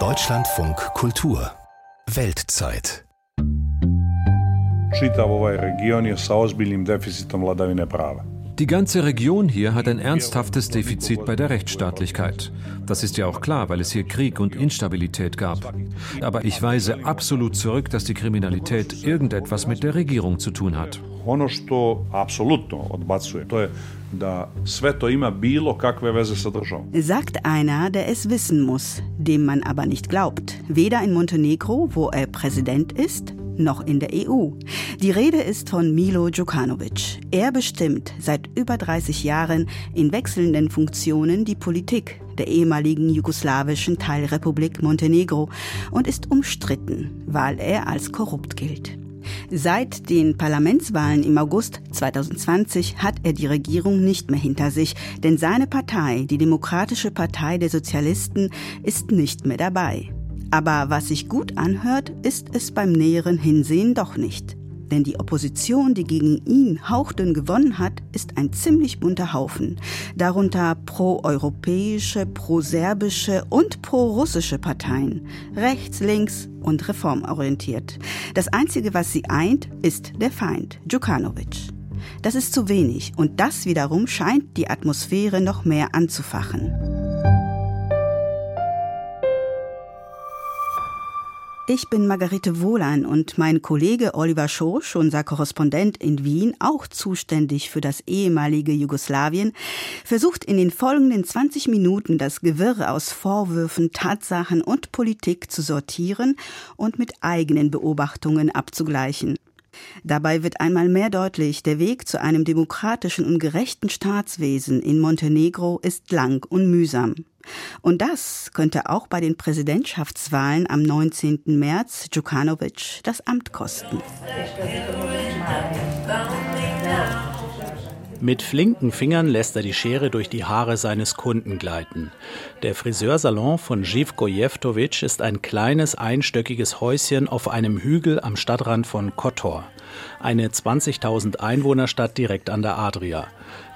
Deutschlandfunk Kultur Weltzeit Čitav ovaj region je sa ozbiljnim deficitom vladavine prava. Die ganze Region hier hat ein ernsthaftes Defizit bei der Rechtsstaatlichkeit. Das ist ja auch klar, weil es hier Krieg und Instabilität gab. Aber ich weise absolut zurück, dass die Kriminalität irgendetwas mit der Regierung zu tun hat. Ono što apsolutno odbacuje, to je da sve to ima bilo kakve veze sa državom. Sagt einer, der es wissen muss, dem man aber nicht glaubt. Weder in Montenegro, wo er Präsident ist, noch in der EU. Die Rede ist von Milo Djukanovic. Er bestimmt seit über 30 Jahren in wechselnden Funktionen die Politik der ehemaligen jugoslawischen Teilrepublik Montenegro und ist umstritten, weil er als korrupt gilt. Seit den Parlamentswahlen im August 2020 hat er die Regierung nicht mehr hinter sich, denn seine Partei, die Demokratische Partei der Sozialisten, ist nicht mehr dabei. Aber was sich gut anhört, ist es beim näheren Hinsehen doch nicht. Denn die Opposition, die gegen ihn hauchdünn gewonnen hat, ist ein ziemlich bunter Haufen. Darunter pro-europäische, pro-serbische und pro-russische Parteien. Rechts, links und reformorientiert. Das Einzige, was sie eint, ist der Feind, Djukanovic. Das ist zu wenig und das wiederum scheint die Atmosphäre noch mehr anzufachen. Ich bin Margarete Wohlan und mein Kollege Oliver Schosch, unser Korrespondent in Wien, auch zuständig für das ehemalige Jugoslawien, versucht in den folgenden 20 Minuten das Gewirr aus Vorwürfen, Tatsachen und Politik zu sortieren und mit eigenen Beobachtungen abzugleichen. Dabei wird einmal mehr deutlich, der Weg zu einem demokratischen und gerechten Staatswesen in Montenegro ist lang und mühsam. Und das könnte auch bei den Präsidentschaftswahlen am 19. März Djukanovic das Amt kosten. Mit flinken Fingern lässt er die Schere durch die Haare seines Kunden gleiten. Der Friseursalon von Živko Jeftovic ist ein kleines einstöckiges Häuschen auf einem Hügel am Stadtrand von Kotor, eine 20.000 Einwohnerstadt direkt an der Adria.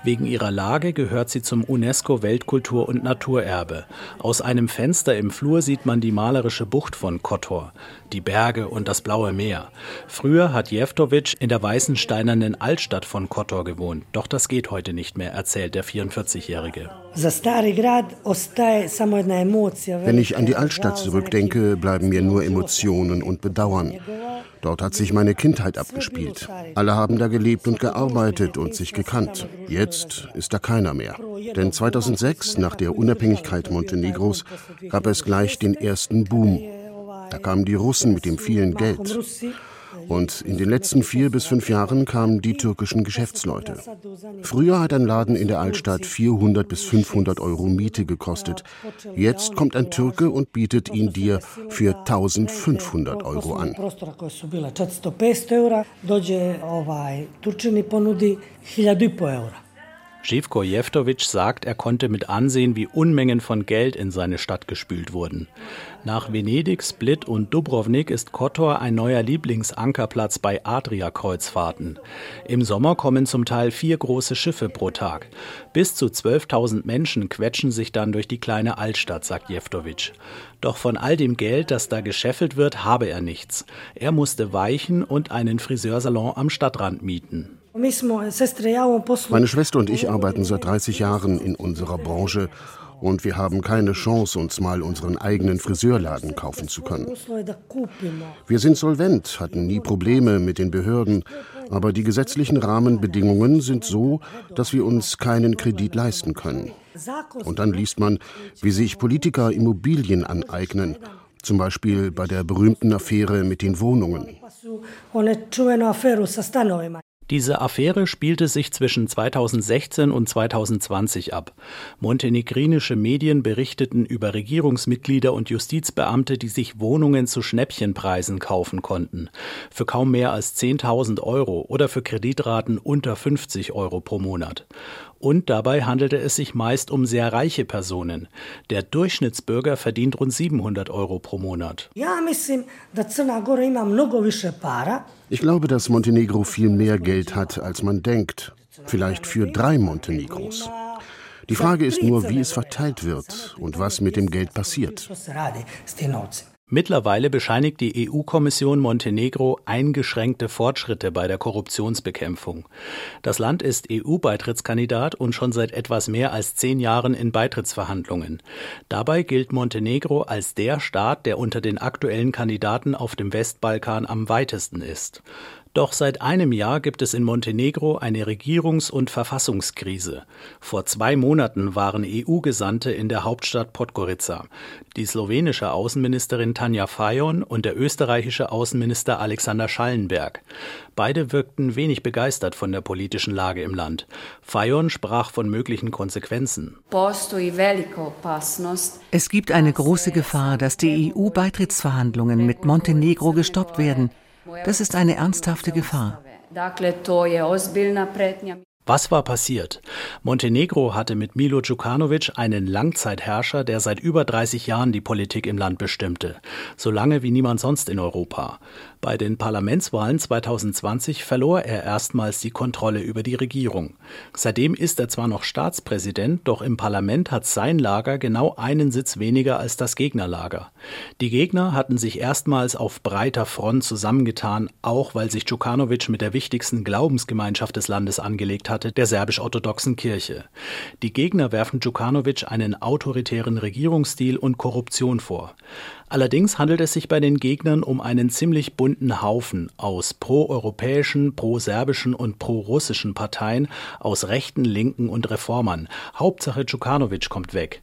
Wegen ihrer Lage gehört sie zum UNESCO Weltkultur- und Naturerbe. Aus einem Fenster im Flur sieht man die malerische Bucht von Kotor, die Berge und das blaue Meer. Früher hat Jeftovic in der weißen steinernen Altstadt von Kotor gewohnt, doch das geht heute nicht mehr, erzählt der 44-Jährige. Wenn ich an die Altstadt zurückdenke, bleiben mir nur Emotionen und Bedauern. Dort hat sich meine Kindheit abgespielt. Alle haben da gelebt und gearbeitet und sich gekannt. Jetzt ist da keiner mehr. Denn 2006, nach der Unabhängigkeit Montenegros, gab es gleich den ersten Boom. Da kamen die Russen mit dem vielen Geld. Und in den letzten vier bis fünf Jahren kamen die türkischen Geschäftsleute. Früher hat ein Laden in der Altstadt 400 bis 500 Euro Miete gekostet. Jetzt kommt ein Türke und bietet ihn dir für 1500 Euro an. Živko Jeftovic sagt, er konnte mit ansehen, wie Unmengen von Geld in seine Stadt gespült wurden. Nach Venedig, Split und Dubrovnik ist Kotor ein neuer Lieblingsankerplatz bei Adria-Kreuzfahrten. Im Sommer kommen zum Teil vier große Schiffe pro Tag. Bis zu 12.000 Menschen quetschen sich dann durch die kleine Altstadt, sagt Jeftovic. Doch von all dem Geld, das da gescheffelt wird, habe er nichts. Er musste weichen und einen Friseursalon am Stadtrand mieten. Meine Schwester und ich arbeiten seit 30 Jahren in unserer Branche und wir haben keine Chance, uns mal unseren eigenen Friseurladen kaufen zu können. Wir sind solvent, hatten nie Probleme mit den Behörden, aber die gesetzlichen Rahmenbedingungen sind so, dass wir uns keinen Kredit leisten können. Und dann liest man, wie sich Politiker Immobilien aneignen, zum Beispiel bei der berühmten Affäre mit den Wohnungen. Diese Affäre spielte sich zwischen 2016 und 2020 ab. Montenegrinische Medien berichteten über Regierungsmitglieder und Justizbeamte, die sich Wohnungen zu Schnäppchenpreisen kaufen konnten. Für kaum mehr als 10.000 Euro oder für Kreditraten unter 50 Euro pro Monat. Und dabei handelte es sich meist um sehr reiche Personen. Der Durchschnittsbürger verdient rund 700 Euro pro Monat. Ich glaube, dass Montenegro viel mehr Geld hat, als man denkt. Vielleicht für drei Montenegros. Die Frage ist nur, wie es verteilt wird und was mit dem Geld passiert. Mittlerweile bescheinigt die EU-Kommission Montenegro eingeschränkte Fortschritte bei der Korruptionsbekämpfung. Das Land ist EU-Beitrittskandidat und schon seit etwas mehr als zehn Jahren in Beitrittsverhandlungen. Dabei gilt Montenegro als der Staat, der unter den aktuellen Kandidaten auf dem Westbalkan am weitesten ist. Doch seit einem Jahr gibt es in Montenegro eine Regierungs- und Verfassungskrise. Vor zwei Monaten waren EU-Gesandte in der Hauptstadt Podgorica. Die slowenische Außenministerin Tanja Fajon und der österreichische Außenminister Alexander Schallenberg. Beide wirkten wenig begeistert von der politischen Lage im Land. Fajon sprach von möglichen Konsequenzen. Es gibt eine große Gefahr, dass die EU-Beitrittsverhandlungen mit Montenegro gestoppt werden. Das ist eine ernsthafte Gefahr. Was war passiert? Montenegro hatte mit Milo Djukanovic einen Langzeitherrscher, der seit über 30 Jahren die Politik im Land bestimmte, so lange wie niemand sonst in Europa. Bei den Parlamentswahlen 2020 verlor er erstmals die Kontrolle über die Regierung. Seitdem ist er zwar noch Staatspräsident, doch im Parlament hat sein Lager genau einen Sitz weniger als das Gegnerlager. Die Gegner hatten sich erstmals auf breiter Front zusammengetan, auch weil sich Djukanovic mit der wichtigsten Glaubensgemeinschaft des Landes angelegt hatte, der serbisch-orthodoxen Kirche. Die Gegner werfen Djukanovic einen autoritären Regierungsstil und Korruption vor. Allerdings handelt es sich bei den Gegnern um einen ziemlich bunten Haufen aus proeuropäischen, pro-serbischen und pro-russischen Parteien, aus Rechten, Linken und Reformern. Hauptsache Djukanovic kommt weg.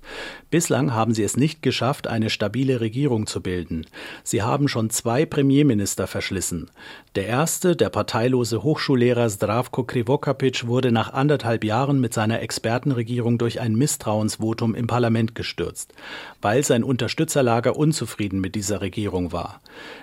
Bislang haben sie es nicht geschafft, eine stabile Regierung zu bilden. Sie haben schon zwei Premierminister verschlissen. Der erste, der parteilose Hochschullehrer Zdravko Krivokapic, wurde nach anderthalb Jahren mit seiner Expertenregierung durch ein Misstrauensvotum im Parlament gestürzt, weil sein Unterstützerlager unzufrieden unzufrieden mit dieser Regierung war.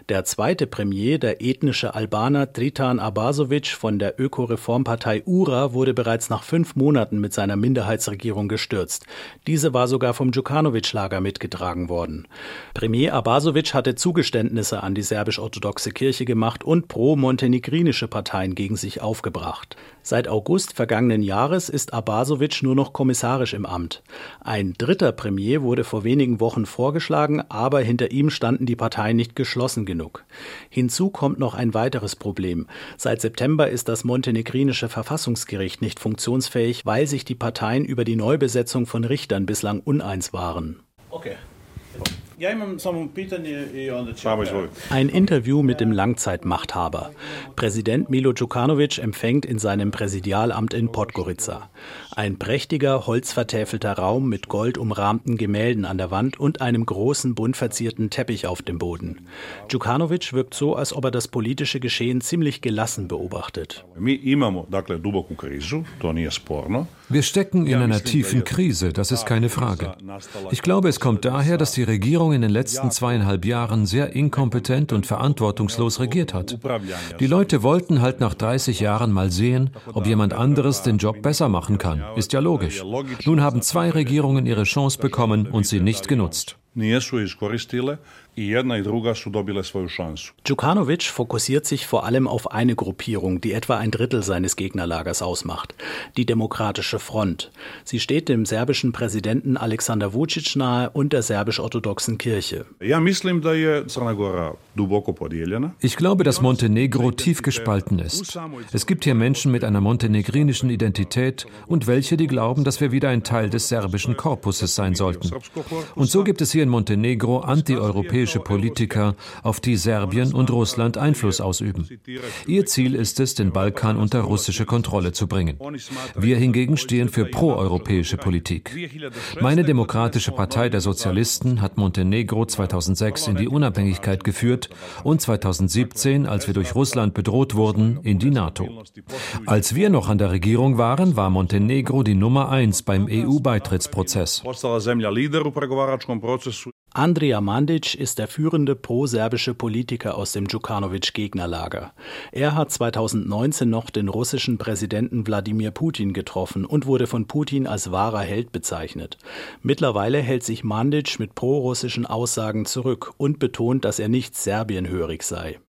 Der zweite Premier, der ethnische Albaner Tritan Abasovic von der Ökoreformpartei URA, wurde bereits nach fünf Monaten mit seiner Minderheitsregierung gestürzt. Diese war sogar vom Djukanovic-Lager mitgetragen worden. Premier Abasovic hatte Zugeständnisse an die serbisch-orthodoxe Kirche gemacht und pro-montenegrinische Parteien gegen sich aufgebracht. Seit August vergangenen Jahres ist Abasovic nur noch kommissarisch im Amt. Ein dritter Premier wurde vor wenigen Wochen vorgeschlagen, aber hinter ihm standen die Parteien nicht geschlossen genug. Hinzu kommt noch ein weiteres Problem. Seit September ist das montenegrinische Verfassungsgericht nicht funktionsfähig, weil sich die Parteien über die Neubesetzung von Richtern bislang uneins waren. Okay. Ein Interview mit dem Langzeitmachthaber. Präsident Milo Djukanovic empfängt in seinem Präsidialamt in Podgorica. Ein prächtiger, holzvertäfelter Raum mit goldumrahmten Gemälden an der Wand und einem großen, bunt verzierten Teppich auf dem Boden. Djukanovic wirkt so, als ob er das politische Geschehen ziemlich gelassen beobachtet. Wir stecken in einer tiefen Krise, das ist keine Frage. Ich glaube, es kommt daher, dass die Regierung in den letzten zweieinhalb Jahren sehr inkompetent und verantwortungslos regiert hat. Die Leute wollten halt nach 30 Jahren mal sehen, ob jemand anderes den Job besser machen kann. Ist ja logisch. Nun haben zwei Regierungen ihre Chance bekommen und sie nicht genutzt. I jedna i druga su dobile svoju šansu. Djukanovic fokussiert sich vor allem auf eine Gruppierung, die etwa ein Drittel seines Gegnerlagers ausmacht, die Demokratische Front. Sie steht dem serbischen Präsidenten Alexander Vucic nahe und der serbisch-orthodoxen Kirche. Ich glaube, dass Montenegro tief gespalten ist. Es gibt hier Menschen mit einer montenegrinischen Identität und welche, die glauben, dass wir wieder ein Teil des serbischen Korpuses sein sollten. Und so gibt es hier in Montenegro antieuropäische europäische Politiker, auf die Serbien und Russland Einfluss ausüben. Ihr Ziel ist es, den Balkan unter russische Kontrolle zu bringen. Wir hingegen stehen für proeuropäische Politik. Meine Demokratische Partei der Sozialisten hat Montenegro 2006 in die Unabhängigkeit geführt und 2017, als wir durch Russland bedroht wurden, in die NATO. Als wir noch an der Regierung waren, war Montenegro die Nummer eins beim EU-Beitrittsprozess. Andrija Mandic ist der führende pro-serbische Politiker aus dem Djukanovic-Gegnerlager. Er hat 2019 noch den russischen Präsidenten Wladimir Putin getroffen und wurde von Putin als wahrer Held bezeichnet. Mittlerweile hält sich Mandic mit pro-russischen Aussagen zurück und betont, dass er nicht serbienhörig sei.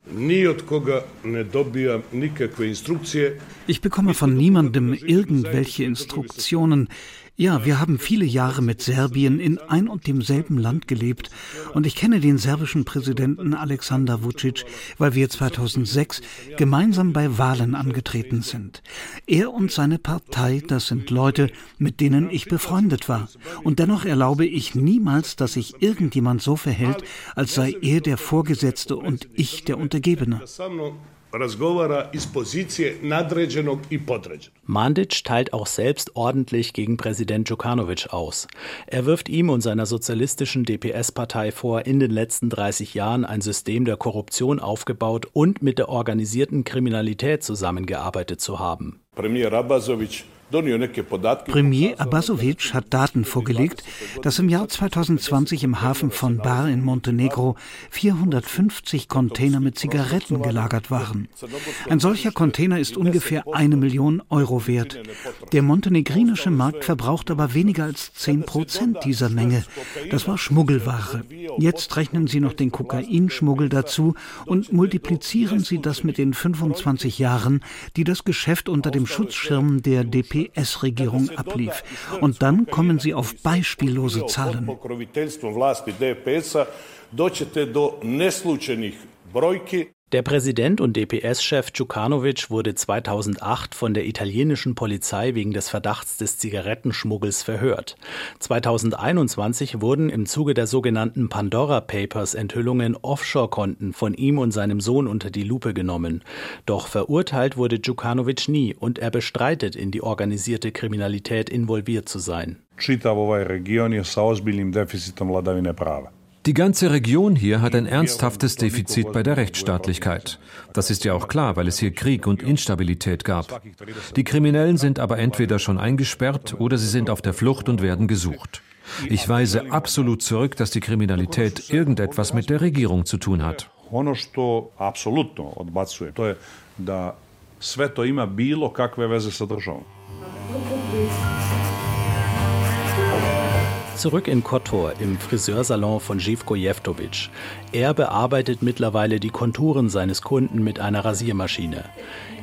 Ich bekomme von niemandem irgendwelche Instruktionen. Ja, wir haben viele Jahre mit Serbien in ein und demselben Land gelebt und ich kenne den serbischen Präsidenten Alexander Vucic, weil wir 2006 gemeinsam bei Wahlen angetreten sind. Er und seine Partei, das sind Leute, mit denen ich befreundet war. Und dennoch erlaube ich niemals, dass sich irgendjemand so verhält, als sei er der Vorgesetzte und ich der Untergebene razgovara iz pozicije nadređenog i podređenog. Mandic teilt auch selbst ordentlich gegen Präsident Djukanovic aus. Er wirft ihm und seiner sozialistischen DPS-Partei vor, in den letzten 30 Jahren ein System der Korruption aufgebaut und mit der organisierten Kriminalität zusammengearbeitet zu haben. Premier Abazovic Premier Abasovic hat Daten vorgelegt, dass im Jahr 2020 im Hafen von Bar in Montenegro 450 Container mit Zigaretten gelagert waren. Ein solcher Container ist ungefähr eine Million Euro wert. Der montenegrinische Markt verbraucht aber weniger als 10 Prozent dieser Menge. Das war Schmuggelware. Jetzt rechnen Sie noch den Kokainschmuggel dazu und multiplizieren Sie das mit den 25 Jahren, die das Geschäft unter dem Schutzschirm der DP DPS-Regierung ablief. Und dann kommen sie auf beispiellose Zahlen. Der Präsident und DPS-Chef Djukanovic wurde 2008 von der italienischen Polizei wegen des Verdachts des Zigarettenschmuggels verhört. 2021 wurden im Zuge der sogenannten Pandora Papers Enthüllungen Offshore-Konten von ihm und seinem Sohn unter die Lupe genommen. Doch verurteilt wurde Djukanovic nie und er bestreitet, in die organisierte Kriminalität involviert zu sein. Čitav ovaj region je sa ozbiljnim deficitom vladavine prava. Die ganze Region hier hat ein ernsthaftes Defizit bei der Rechtsstaatlichkeit. Das ist ja auch klar, weil es hier Krieg und Instabilität gab. Die Kriminellen sind aber entweder schon eingesperrt oder sie sind auf der Flucht und werden gesucht. Ich weise absolut zurück, dass die Kriminalität irgendetwas mit der Regierung zu tun hat. Ono što apsolutno odbacuje, to je da sve to ima bilo kakve veze sa državom. Zurück in Kotor im Friseursalon von Živko Jevtovic. Er bearbeitet mittlerweile die Konturen seines Kunden mit einer Rasiermaschine.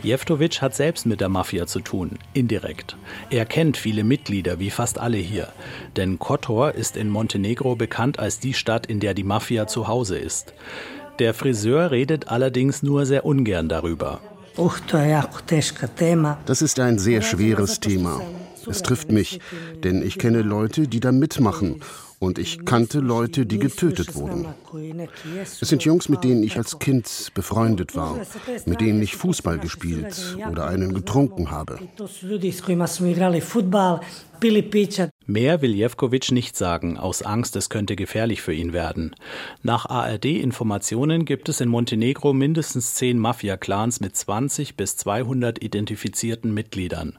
Jevtovic hat selbst mit der Mafia zu tun, indirekt. Er kennt viele Mitglieder, wie fast alle hier. Denn Kotor ist in Montenegro bekannt als die Stadt, in der die Mafia zu Hause ist. Der Friseur redet allerdings nur sehr ungern darüber. Das ist ein sehr schweres Thema. Es trifft mich, denn ich kenne Leute, die da mitmachen und ich kannte Leute, die getötet wurden. Es sind Jungs, mit denen ich als Kind befreundet war, mit denen ich Fußball gespielt oder einen getrunken habe. Mehr will Jevkovic nicht sagen, aus Angst, es könnte gefährlich für ihn werden. Nach ARD-Informationen gibt es in Montenegro mindestens zehn Mafia-Clans mit 20 bis 200 identifizierten Mitgliedern.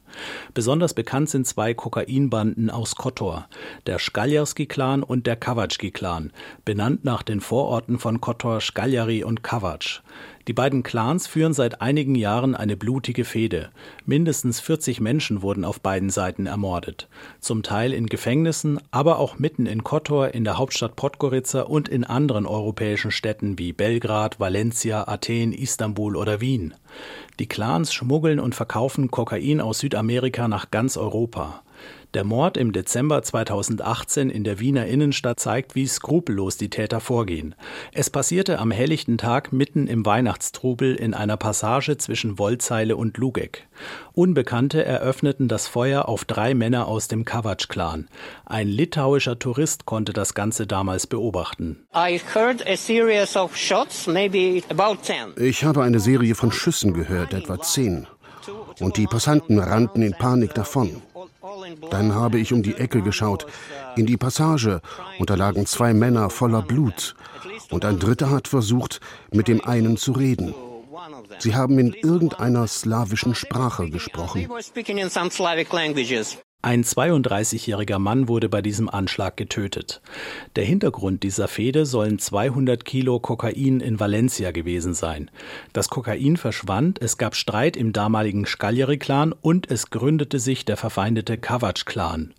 Besonders bekannt sind zwei Kokainbanden aus Kotor, der Skaljarski-Clan und der Kavacki-Clan, benannt nach den Vororten von Kotor Skaljari und Kavac. Die beiden Clans führen seit einigen Jahren eine blutige Fehde. Mindestens 40 Menschen wurden auf beiden Seiten ermordet. Zum Teil in Gefängnissen, aber auch mitten in Kotor, in der Hauptstadt Podgorica und in anderen europäischen Städten wie Belgrad, Valencia, Athen, Istanbul oder Wien. Die Clans schmuggeln und verkaufen Kokain aus Südamerika nach ganz Europa. Der Mord im Dezember 2018 in der Wiener Innenstadt zeigt, wie skrupellos die Täter vorgehen. Es passierte am helllichten Tag mitten im Weihnachtstrubel in einer Passage zwischen Wollzeile und Lugeck. Unbekannte eröffneten das Feuer auf drei Männer aus dem Kavac-Clan. Ein litauischer Tourist konnte das Ganze damals beobachten. Ich habe eine Serie von Schüssen gehört, etwa zehn. Und die Passanten rannten in Panik davon. Dann habe ich um die Ecke geschaut, in die Passage, und da lagen zwei Männer voller Blut. Und ein dritter hat versucht, mit dem einen zu reden. Sie haben in irgendeiner slawischen Sprache gesprochen. Ein 32-jähriger Mann wurde bei diesem Anschlag getötet. Der Hintergrund dieser Fehde sollen 200 Kilo Kokain in Valencia gewesen sein. Das Kokain verschwand, es gab Streit im damaligen Scagliari-Clan und es gründete sich der verfeindete Kavac-Clan.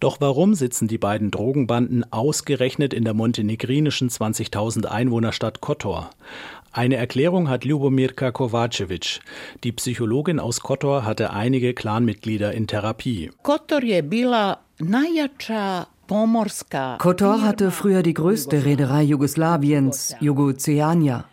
Doch warum sitzen die beiden Drogenbanden ausgerechnet in der montenegrinischen 20.000 Einwohnerstadt Kotor? Eine Erklärung hat Ljubomirka Kovacevic. Die Psychologin aus Kotor hatte einige Clanmitglieder in Therapie. Kotor je bila najjača Kotor hatte früher die größte Reederei Jugoslawiens, Jugoceania.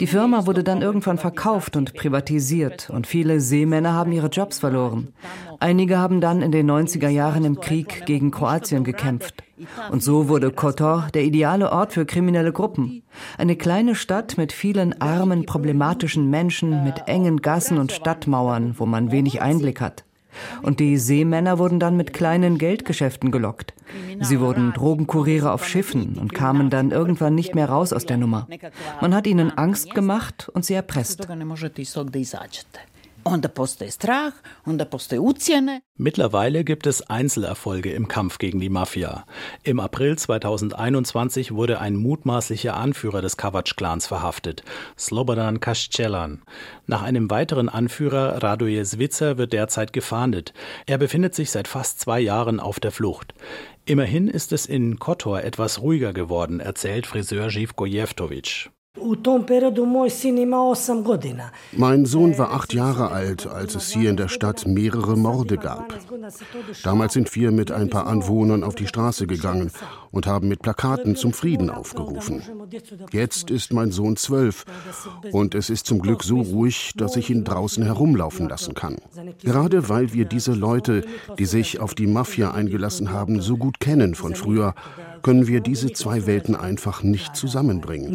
Die Firma wurde dann irgendwann verkauft und privatisiert und viele Seemänner haben ihre Jobs verloren. Einige haben dann in den 90er Jahren im Krieg gegen Kroatien gekämpft. Und so wurde Kotor der ideale Ort für kriminelle Gruppen. Eine kleine Stadt mit vielen armen, problematischen Menschen, mit engen Gassen und Stadtmauern, wo man wenig Einblick hat. Und die Seemänner wurden dann mit kleinen Geldgeschäften gelockt. Sie wurden Drogenkuriere auf Schiffen und kamen dann irgendwann nicht mehr raus aus der Nummer. Man hat ihnen Angst gemacht und sie erpresst. Onda postoji strah, onda postoje ucjene. Mittlerweile gibt es Einzelerfolge im Kampf gegen die Mafia. Im April 2021 wurde ein mutmaßlicher Anführer des Kavac-Clans verhaftet, Slobodan Kaschcelan. Nach einem weiteren Anführer, Radoje Svitzer, wird derzeit gefahndet. Er befindet sich seit fast zwei Jahren auf der Flucht. Immerhin ist es in Kotor etwas ruhiger geworden, erzählt Friseur Živko. Mein Sohn war acht Jahre alt, als es hier in der Stadt mehrere Morde gab. Damals sind wir mit ein paar Anwohnern auf die Straße gegangen und haben mit Plakaten zum Frieden aufgerufen. Jetzt ist mein Sohn zwölf und es ist zum Glück so ruhig, dass ich ihn draußen herumlaufen lassen kann. Gerade weil wir diese Leute, die sich auf die Mafia eingelassen haben, so gut kennen von früher, können wir diese zwei Welten einfach nicht zusammenbringen.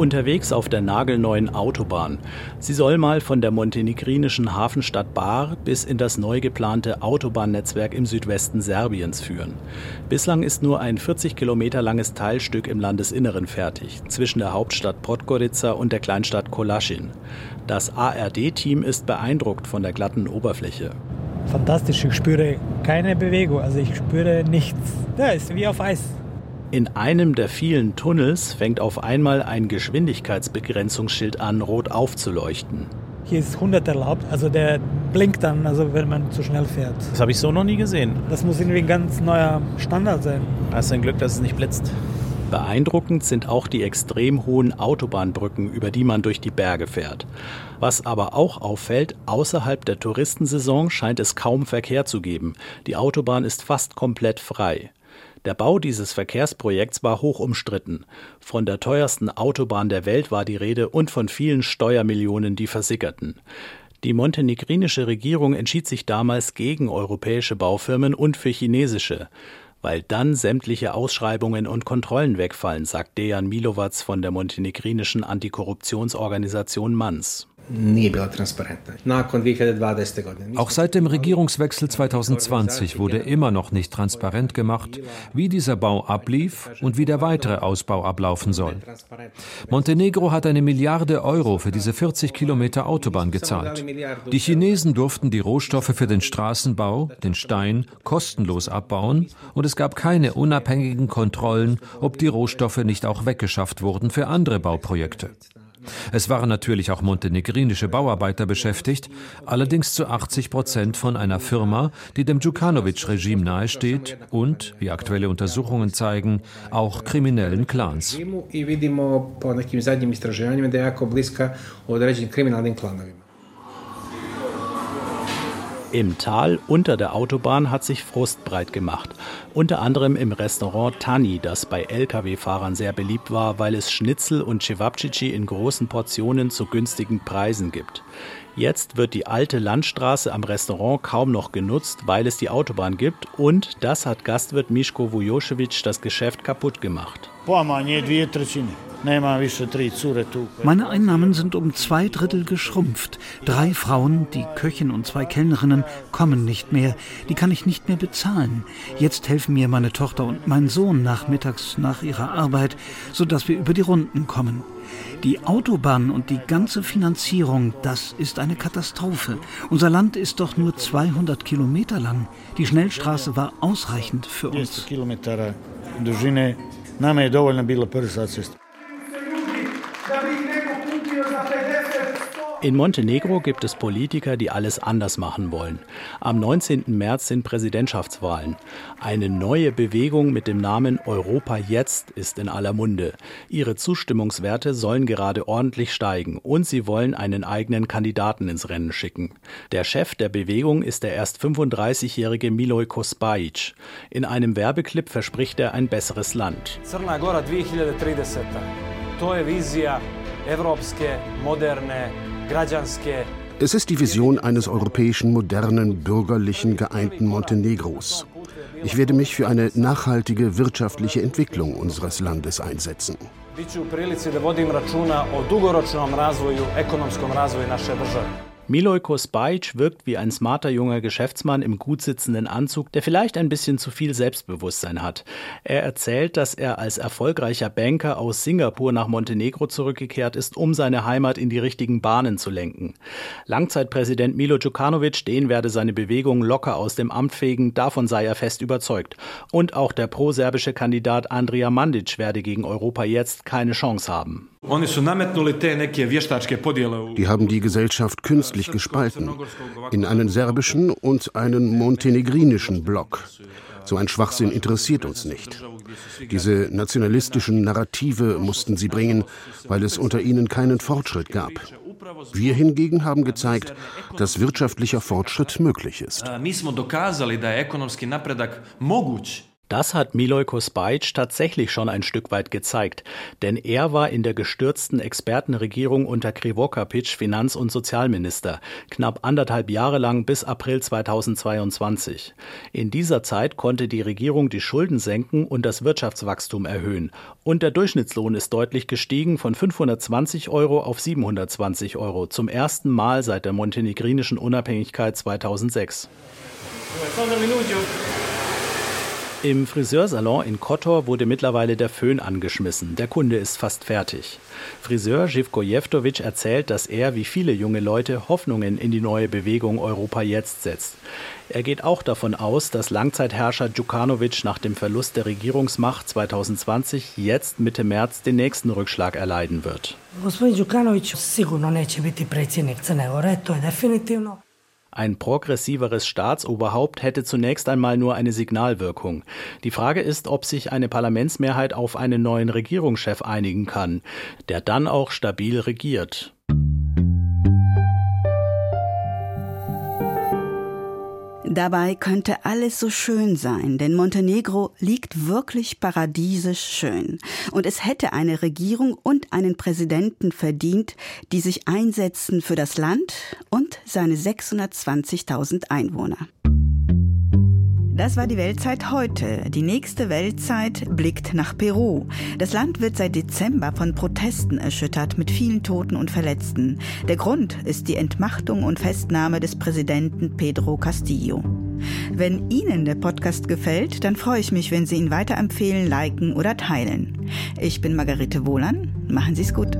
Unterwegs auf der nagelneuen Autobahn. Sie soll mal von der montenegrinischen Hafenstadt Bar bis in das neu geplante Autobahnnetzwerk im Südwesten Serbiens führen. Bislang ist nur ein 40 Kilometer langes Teilstück im Landesinneren fertig, zwischen der Hauptstadt Podgorica und der Kleinstadt Kolaschin. Das ARD-Team ist beeindruckt von der glatten Oberfläche. Fantastisch, ich spüre keine Bewegung, also ich spüre nichts. Ja, ist wie auf Eis. In einem der vielen Tunnels fängt auf einmal ein Geschwindigkeitsbegrenzungsschild an, rot aufzuleuchten. Hier ist 100 erlaubt, also der blinkt dann, also wenn man zu schnell fährt. Das habe ich so noch nie gesehen. Das muss irgendwie ein ganz neuer Standard sein. Hast du ein Glück, dass es nicht blitzt. Beeindruckend sind auch die extrem hohen Autobahnbrücken, über die man durch die Berge fährt. Was aber auch auffällt, außerhalb der Touristensaison scheint es kaum Verkehr zu geben. Die Autobahn ist fast komplett frei. Der Bau dieses Verkehrsprojekts war hoch umstritten. Von der teuersten Autobahn der Welt war die Rede und von vielen Steuermillionen, die versickerten. Die montenegrinische Regierung entschied sich damals gegen europäische Baufirmen und für chinesische weil dann sämtliche Ausschreibungen und Kontrollen wegfallen, sagt Dejan Milovac von der montenegrinischen Antikorruptionsorganisation MANS. Auch seit dem Regierungswechsel 2020 wurde immer noch nicht transparent gemacht, wie dieser Bau ablief und wie der weitere Ausbau ablaufen soll. Montenegro hat eine Milliarde Euro für diese 40 Kilometer Autobahn gezahlt. Die Chinesen durften die Rohstoffe für den Straßenbau, den Stein, kostenlos abbauen und es gab keine unabhängigen Kontrollen, ob die Rohstoffe nicht auch weggeschafft wurden für andere Bauprojekte. Es waren natürlich auch montenegrinische Bauarbeiter beschäftigt, allerdings zu 80 Prozent von einer Firma, die dem Djukanovic-Regime nahesteht und, wie aktuelle Untersuchungen zeigen, auch kriminellen Clans. Im Tal unter der Autobahn hat sich Frust breit gemacht. Unter anderem im Restaurant Tani, das bei Lkw-Fahrern sehr beliebt war, weil es Schnitzel und Cevapcici in großen Portionen zu günstigen Preisen gibt. Jetzt wird die alte Landstraße am Restaurant kaum noch genutzt, weil es die Autobahn gibt und das hat Gastwirt Mischko Vujosevic das Geschäft kaputt gemacht. Meine Einnahmen sind um zwei Drittel geschrumpft. Drei Frauen, die Köchin und zwei Kellnerinnen, kommen nicht mehr. Die kann ich nicht mehr bezahlen. Jetzt helfen mir meine Tochter und mein Sohn nachmittags nach ihrer Arbeit, sodass wir über die Runden kommen. Die Autobahn und die ganze Finanzierung, das ist eine Katastrophe. Unser Land ist doch nur 200 Kilometer lang. Die Schnellstraße war ausreichend für uns. Nama je dovoljna bila prva In Montenegro gibt es Politiker, die alles anders machen wollen. Am 19. März sind Präsidentschaftswahlen. Eine neue Bewegung mit dem Namen Europa Jetzt ist in aller Munde. Ihre Zustimmungswerte sollen gerade ordentlich steigen und sie wollen einen eigenen Kandidaten ins Rennen schicken. Der Chef der Bewegung ist der erst 35-jährige Miloj Kosbajic. In einem Werbeclip verspricht er ein besseres Land. Crna Gora 2030. To je vizija evropske, moderne es ist die Vision eines europäischen, modernen, bürgerlichen, geeinten Montenegros. Ich werde mich für eine nachhaltige wirtschaftliche Entwicklung unseres Landes einsetzen. Biću u prilici da vodim računa o dugoročnom razvoju, ekonomskom razvoju naše države. Miloj Kosbajic wirkt wie ein smarter junger Geschäftsmann im gut sitzenden Anzug, der vielleicht ein bisschen zu viel Selbstbewusstsein hat. Er erzählt, dass er als erfolgreicher Banker aus Singapur nach Montenegro zurückgekehrt ist, um seine Heimat in die richtigen Bahnen zu lenken. Langzeitpräsident Milo Djukanovic, den werde seine Bewegung locker aus dem Amt fegen, davon sei er fest überzeugt. Und auch der proserbische Kandidat Andrija Mandic werde gegen Europa jetzt keine Chance haben. Die haben die Gesellschaft künstlich gespalten in einen serbischen und einen montenegrinischen Block. So ein Schwachsinn interessiert uns nicht. Diese nationalistischen Narrative mussten sie bringen, weil es unter ihnen keinen Fortschritt gab. Wir hingegen haben gezeigt, dass wirtschaftlicher Fortschritt möglich ist. Das hat Miloj Kosbajic tatsächlich schon ein Stück weit gezeigt, denn er war in der gestürzten Expertenregierung unter Krivokapic Finanz- und Sozialminister, knapp anderthalb Jahre lang bis April 2022. In dieser Zeit konnte die Regierung die Schulden senken und das Wirtschaftswachstum erhöhen. Und der Durchschnittslohn ist deutlich gestiegen von 520 Euro auf 720 Euro, zum ersten Mal seit der montenegrinischen Unabhängigkeit 2006. Im Friseursalon in Kotor wurde mittlerweile der Föhn angeschmissen. Der Kunde ist fast fertig. Friseur Živko Jeftovic erzählt, dass er, wie viele junge Leute, Hoffnungen in die neue Bewegung Europa jetzt setzt. Er geht auch davon aus, dass Langzeitherrscher Djukanovic nach dem Verlust der Regierungsmacht 2020 jetzt Mitte März den nächsten Rückschlag erleiden wird. Ein progressiveres Staatsoberhaupt hätte zunächst einmal nur eine Signalwirkung. Die Frage ist, ob sich eine Parlamentsmehrheit auf einen neuen Regierungschef einigen kann, der dann auch stabil regiert. Dabei könnte alles so schön sein, denn Montenegro liegt wirklich paradiesisch schön. Und es hätte eine Regierung und einen Präsidenten verdient, die sich einsetzen für das Land und seine 620.000 Einwohner. Das war die Weltzeit heute. Die nächste Weltzeit blickt nach Peru. Das Land wird seit Dezember von Protesten erschüttert mit vielen Toten und Verletzten. Der Grund ist die Entmachtung und Festnahme des Präsidenten Pedro Castillo. Wenn Ihnen der Podcast gefällt, dann freue ich mich, wenn Sie ihn weiterempfehlen, liken oder teilen. Ich bin Margarete Wohlan. Machen Sie es gut.